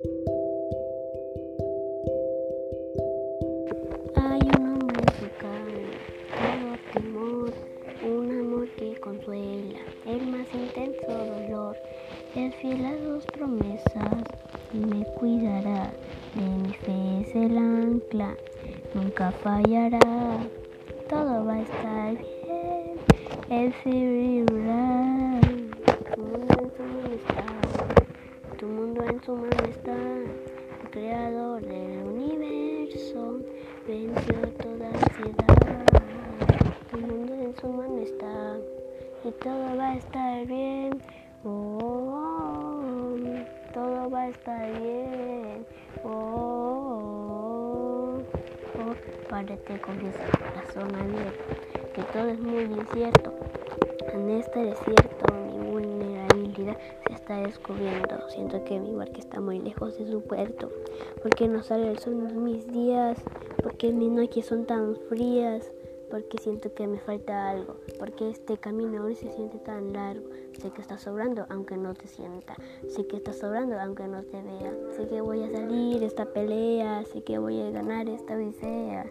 Hay un en su cama, todo temor, un amor que consuela, el más intenso dolor, es fiel a sus promesas me cuidará, de mi fe es el ancla, nunca fallará, todo va a estar bien, el vivirá, tu mundo en su mano está, el creador del universo venció toda ansiedad. El mundo en su mano está y todo va a estar bien. Oh, todo va a estar bien. Oh, oh, oh. Párate con ese corazón abierto, que todo es muy incierto. En este desierto se está descubriendo. Siento que mi barca está muy lejos de su puerto. Porque no sale el sol en mis días, porque mis noches son tan frías, porque siento que me falta algo, porque este camino hoy se siente tan largo. Sé que está sobrando aunque no te sienta, sé que está sobrando aunque no te vea, sé que voy a salir esta pelea, sé que voy a ganar esta odisea.